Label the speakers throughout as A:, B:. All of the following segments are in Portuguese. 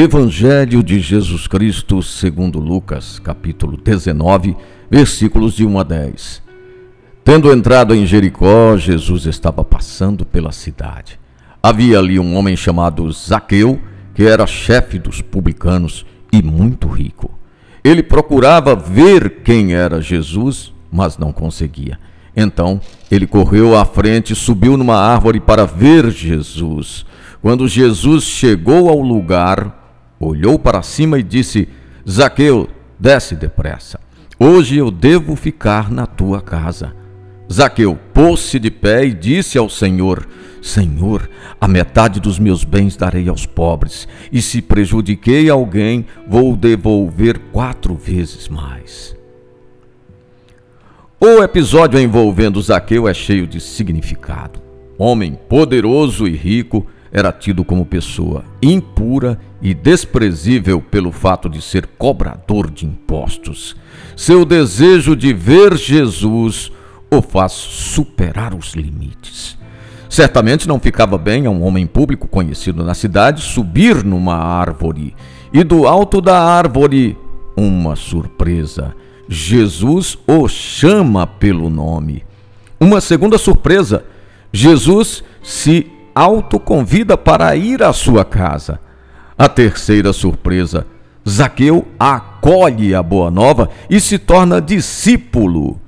A: Evangelho de Jesus Cristo, segundo Lucas, capítulo 19, versículos de 1 a 10. Tendo entrado em Jericó, Jesus estava passando pela cidade. Havia ali um homem chamado Zaqueu, que era chefe dos publicanos e muito rico. Ele procurava ver quem era Jesus, mas não conseguia. Então ele correu à frente, subiu numa árvore para ver Jesus. Quando Jesus chegou ao lugar, olhou para cima e disse: Zaqueu, desce depressa. Hoje eu devo ficar na tua casa. Zaqueu pôs-se de pé e disse ao Senhor: Senhor, a metade dos meus bens darei aos pobres, e se prejudiquei alguém, vou devolver quatro vezes mais. O episódio envolvendo Zaqueu é cheio de significado. Homem poderoso e rico, era tido como pessoa impura e desprezível pelo fato de ser cobrador de impostos. Seu desejo de ver Jesus o faz superar os limites. Certamente não ficava bem a um homem público conhecido na cidade subir numa árvore e do alto da árvore uma surpresa Jesus o chama pelo nome. Uma segunda surpresa: Jesus se autoconvida para ir à sua casa. A terceira surpresa: Zaqueu acolhe a boa nova e se torna discípulo.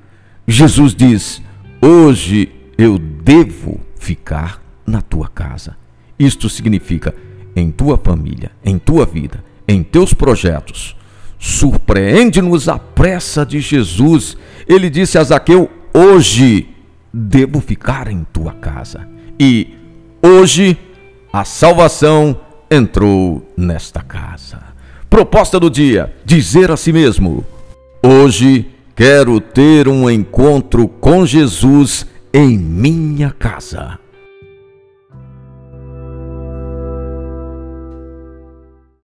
A: Jesus diz: Hoje eu devo ficar na tua casa. Isto significa em tua família, em tua vida, em teus projetos Surpreende-nos a pressa de Jesus. Ele disse a Zaqueu: Hoje devo ficar em tua casa. E hoje a salvação entrou nesta casa. Proposta do dia: dizer a si mesmo: Hoje quero ter um encontro com Jesus em minha casa.